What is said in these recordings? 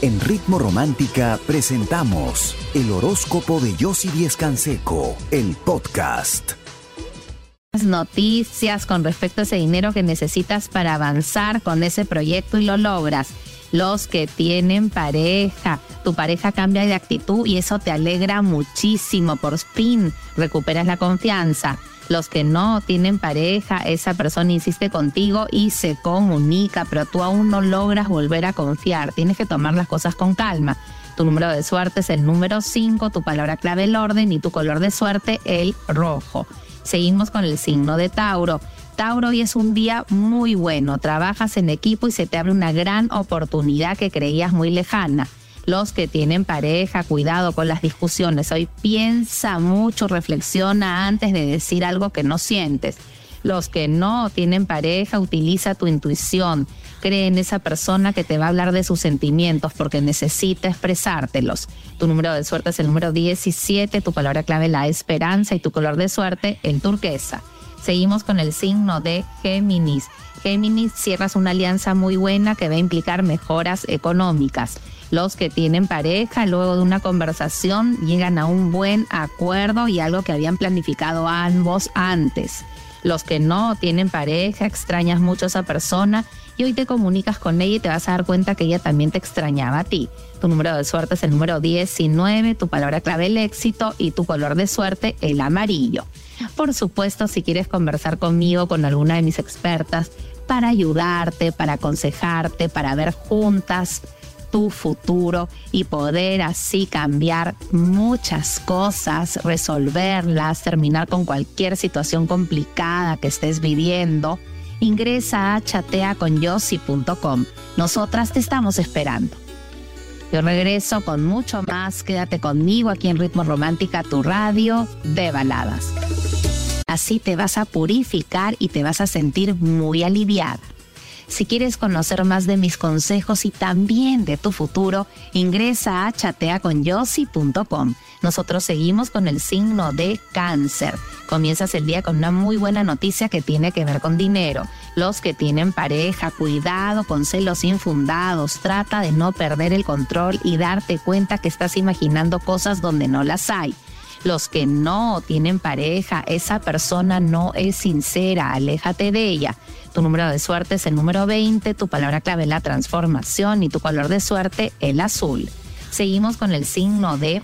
En Ritmo Romántica presentamos el horóscopo de Yossi Díez Canseco, el podcast. Noticias con respecto a ese dinero que necesitas para avanzar con ese proyecto y lo logras. Los que tienen pareja, tu pareja cambia de actitud y eso te alegra muchísimo. Por fin recuperas la confianza los que no tienen pareja, esa persona insiste contigo y se comunica, pero tú aún no logras volver a confiar. Tienes que tomar las cosas con calma. Tu número de suerte es el número 5, tu palabra clave el orden y tu color de suerte el rojo. Seguimos con el signo de Tauro. Tauro, hoy es un día muy bueno. Trabajas en equipo y se te abre una gran oportunidad que creías muy lejana los que tienen pareja, cuidado con las discusiones. Hoy piensa mucho, reflexiona antes de decir algo que no sientes. Los que no tienen pareja, utiliza tu intuición. Cree en esa persona que te va a hablar de sus sentimientos porque necesita expresártelos. Tu número de suerte es el número 17, tu palabra clave la esperanza y tu color de suerte el turquesa. Seguimos con el signo de Géminis. Géminis cierras una alianza muy buena que va a implicar mejoras económicas los que tienen pareja, luego de una conversación, llegan a un buen acuerdo y algo que habían planificado ambos antes. Los que no tienen pareja, extrañas mucho a esa persona y hoy te comunicas con ella y te vas a dar cuenta que ella también te extrañaba a ti. Tu número de suerte es el número 19, tu palabra clave el éxito y tu color de suerte el amarillo. Por supuesto, si quieres conversar conmigo, con alguna de mis expertas, para ayudarte, para aconsejarte, para ver juntas tu futuro y poder así cambiar muchas cosas, resolverlas, terminar con cualquier situación complicada que estés viviendo, ingresa a chateaconyossi.com. Nosotras te estamos esperando. Yo regreso con mucho más. Quédate conmigo aquí en Ritmo Romántica, tu radio de baladas. Así te vas a purificar y te vas a sentir muy aliviada. Si quieres conocer más de mis consejos y también de tu futuro, ingresa a chateaconyossi.com. Nosotros seguimos con el signo de cáncer. Comienzas el día con una muy buena noticia que tiene que ver con dinero. Los que tienen pareja, cuidado con celos infundados. Trata de no perder el control y darte cuenta que estás imaginando cosas donde no las hay los que no tienen pareja, esa persona no es sincera, aléjate de ella. Tu número de suerte es el número 20, tu palabra clave es la transformación y tu color de suerte el azul. Seguimos con el signo de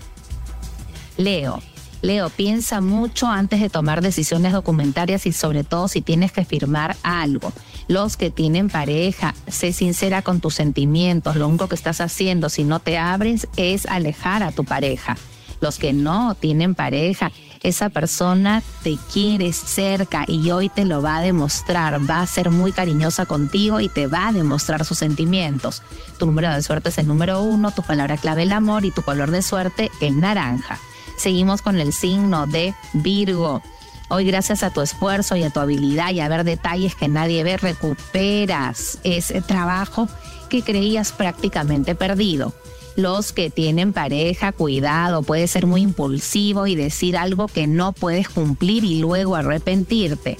Leo. Leo, piensa mucho antes de tomar decisiones documentarias y sobre todo si tienes que firmar algo. Los que tienen pareja, sé sincera con tus sentimientos. Lo único que estás haciendo si no te abres es alejar a tu pareja los que no tienen pareja, esa persona te quiere cerca y hoy te lo va a demostrar, va a ser muy cariñosa contigo y te va a demostrar sus sentimientos. Tu número de suerte es el número uno, tu palabra clave el amor y tu color de suerte el naranja. Seguimos con el signo de Virgo. Hoy gracias a tu esfuerzo y a tu habilidad y a ver detalles que nadie ve, recuperas ese trabajo que creías prácticamente perdido los que tienen pareja, cuidado, puede ser muy impulsivo y decir algo que no puedes cumplir y luego arrepentirte.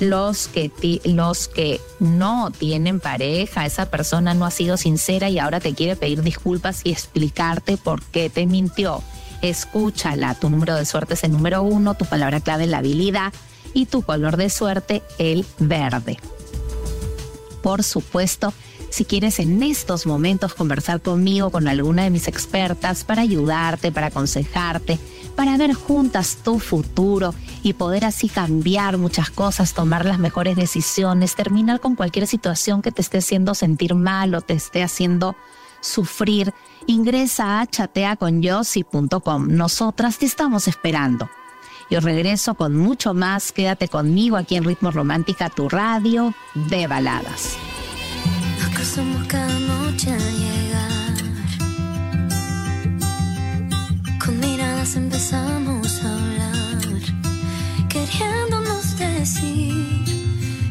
Los que, los que no tienen pareja, esa persona no ha sido sincera y ahora te quiere pedir disculpas y explicarte por qué te mintió. Escúchala, tu número de suerte es el número uno, tu palabra clave es la habilidad y tu color de suerte el verde. Por supuesto, si quieres en estos momentos conversar conmigo, con alguna de mis expertas, para ayudarte, para aconsejarte, para ver juntas tu futuro y poder así cambiar muchas cosas, tomar las mejores decisiones, terminar con cualquier situación que te esté haciendo sentir mal o te esté haciendo sufrir, ingresa a chateaconyossi.com. Nosotras te estamos esperando. Yo regreso con mucho más. Quédate conmigo aquí en Ritmo Romántica, tu radio de baladas somos cada noche a llegar. Con miradas empezamos a hablar, queriéndonos decir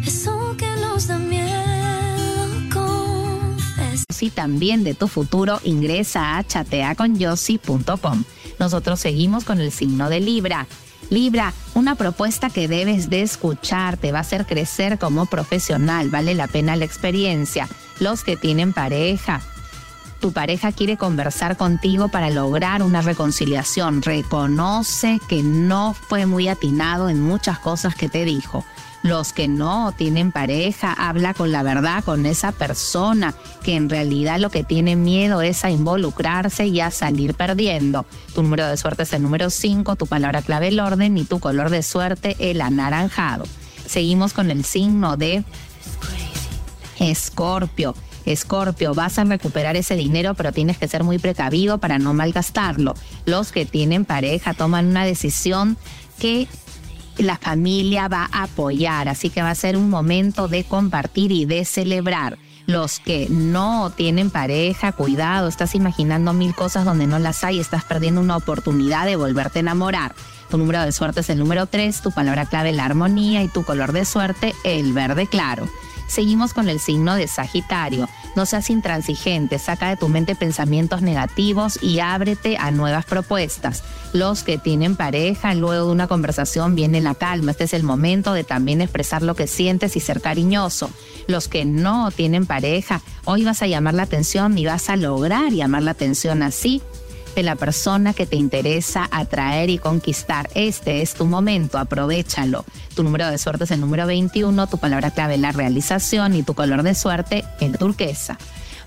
eso que nos da miedo confesar. Si también de tu futuro, ingresa a chateaconyossi.com. Nosotros seguimos con el signo de Libra. Libra, una propuesta que debes de escuchar, te va a hacer crecer como profesional, vale la pena la experiencia. Los que tienen pareja, Tu pareja quiere conversar contigo para lograr una reconciliación. Reconoce que no fue muy atinado en muchas cosas que te dijo. Los que no tienen pareja, habla con la verdad con esa persona que en realidad lo que tiene miedo es a involucrarse y a salir perdiendo. Tu número de suerte es el número 5, tu palabra clave el orden y tu color de suerte el anaranjado. Seguimos con el signo de Escorpio. Escorpio, vas a recuperar ese dinero, pero tienes que ser muy precavido para no malgastarlo. Los que tienen pareja toman una decisión que la familia va a apoyar, así que va a ser un momento de compartir y de celebrar. Los que no tienen pareja, cuidado, estás imaginando mil cosas donde no las hay, estás perdiendo una oportunidad de volverte a enamorar. Tu número de suerte es el número 3, tu palabra clave la armonía y tu color de suerte el verde claro. Seguimos con el signo de Sagitario. No seas intransigente, saca de tu mente pensamientos negativos y ábrete a nuevas propuestas. Los que tienen pareja, luego de una conversación viene la calma. Este es el momento de también expresar lo que sientes y ser cariñoso. Los que no tienen pareja, hoy vas a llamar la atención y vas a lograr llamar la atención así de la persona que te interesa atraer y conquistar. Este es tu momento, aprovechalo. Tu número de suerte es el número 21, tu palabra clave la realización y tu color de suerte el turquesa.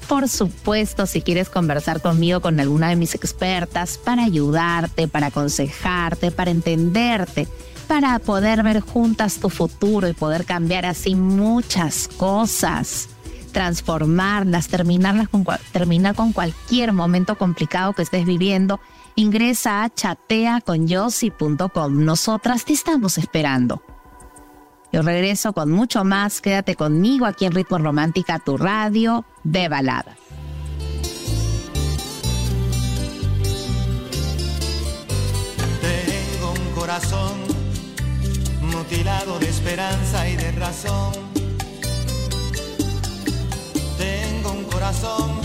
Por supuesto, si quieres conversar conmigo con alguna de mis expertas para ayudarte, para aconsejarte, para entenderte, para poder ver juntas tu futuro y poder cambiar así muchas cosas transformarlas, terminarlas con, terminar con cualquier momento complicado que estés viviendo, ingresa a chateaconyossi.com. Nosotras te estamos esperando. Yo regreso con mucho más. Quédate conmigo aquí en Ritmo Romántica, tu radio de balada. Tengo un corazón mutilado de esperanza y de razón corazón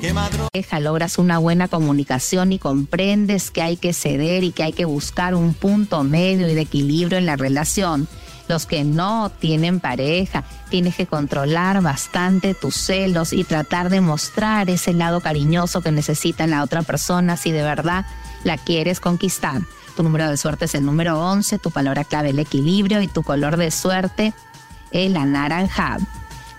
que. Logras una buena comunicación y comprendes que hay que ceder y que hay que buscar un punto medio y de equilibrio en la relación. Los que no tienen pareja, tienes que controlar bastante tus celos y tratar de mostrar ese lado cariñoso que necesita la otra persona si de verdad la quieres conquistar. Tu número de suerte es el número 11, tu palabra clave el equilibrio y tu color de suerte el anaranjado.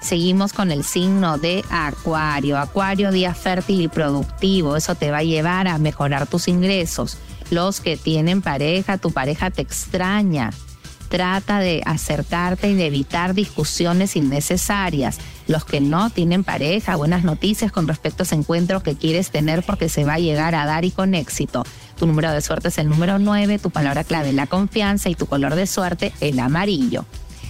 Seguimos con el signo de Acuario. Acuario, día fértil y productivo. Eso te va a llevar a mejorar tus ingresos. Los que tienen pareja, tu pareja te extraña. Trata de acercarte y de evitar discusiones innecesarias. Los que no tienen pareja, buenas noticias con respecto a ese encuentro que quieres tener porque se va a llegar a dar y con éxito. Tu número de suerte es el número 9, tu palabra clave la confianza y tu color de suerte el amarillo.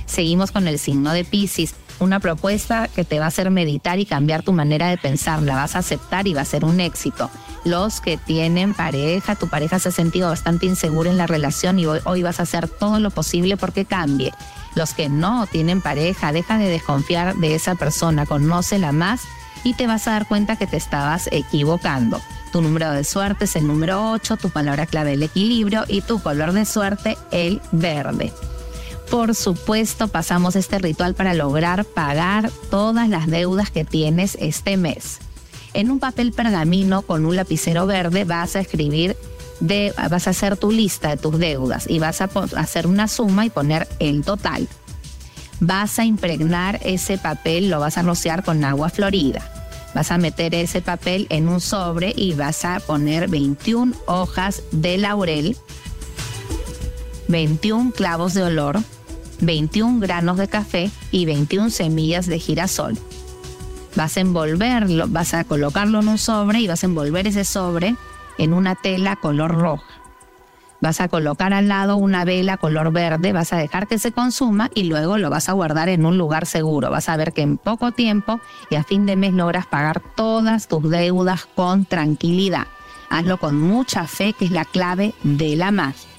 Seguimos con el signo de Pisces una propuesta que te va a hacer meditar y cambiar tu manera de pensar. La vas a aceptar y va a ser un éxito. Los que tienen pareja, tu pareja se ha sentido bastante insegura en la relación y hoy, hoy vas a hacer todo lo posible porque cambie. Los que no tienen pareja, deja de desconfiar de esa persona, conócela más y te vas a dar cuenta que te estabas equivocando. Tu número de suerte es el número 8, tu palabra clave el equilibrio y tu color de suerte el verde. Por supuesto, pasamos este ritual para lograr pagar todas las deudas que tienes este mes. En un papel pergamino con un lapicero verde vas a escribir vas a hacer tu lista de tus deudas y vas a hacer una suma y poner el total. Vas a impregnar ese papel, lo vas a rociar con agua florida. Vas a meter ese papel en un sobre y vas a poner 21 hojas de laurel, 21 clavos de olor, 21 granos de café y 21 semillas de girasol. Vas a envolverlo, vas a colocarlo en un sobre y vas a envolver ese sobre en una tela color roja. Vas a colocar al lado una vela color verde, vas a dejar que se consuma y luego lo vas a guardar en un lugar seguro. Vas a ver que en poco tiempo y a fin de mes logras pagar todas tus deudas con tranquilidad. Hazlo con mucha fe, que es la clave de la magia.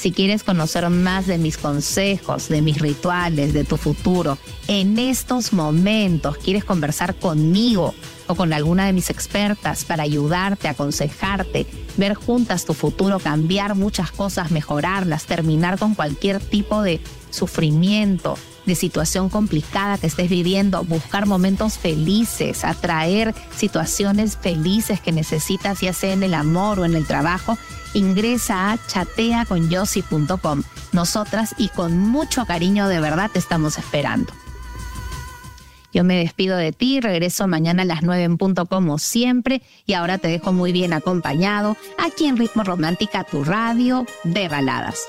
Si quieres conocer más de mis consejos, de mis rituales, de tu futuro, en estos momentos quieres conversar conmigo o con alguna de mis expertas para ayudarte, aconsejarte, ver juntas tu futuro, cambiar muchas cosas, mejorarlas, terminar con cualquier tipo de sufrimiento, de situación complicada que estés viviendo, buscar momentos felices, atraer situaciones felices que necesitas, ya sea en el amor o en el trabajo, ingresa a chateaconyossi.com. Nosotras y con mucho cariño de verdad te estamos esperando. Yo me despido de ti, regreso mañana a las 9 en punto como siempre y ahora te dejo muy bien acompañado aquí en Ritmo Romántica, tu radio de baladas.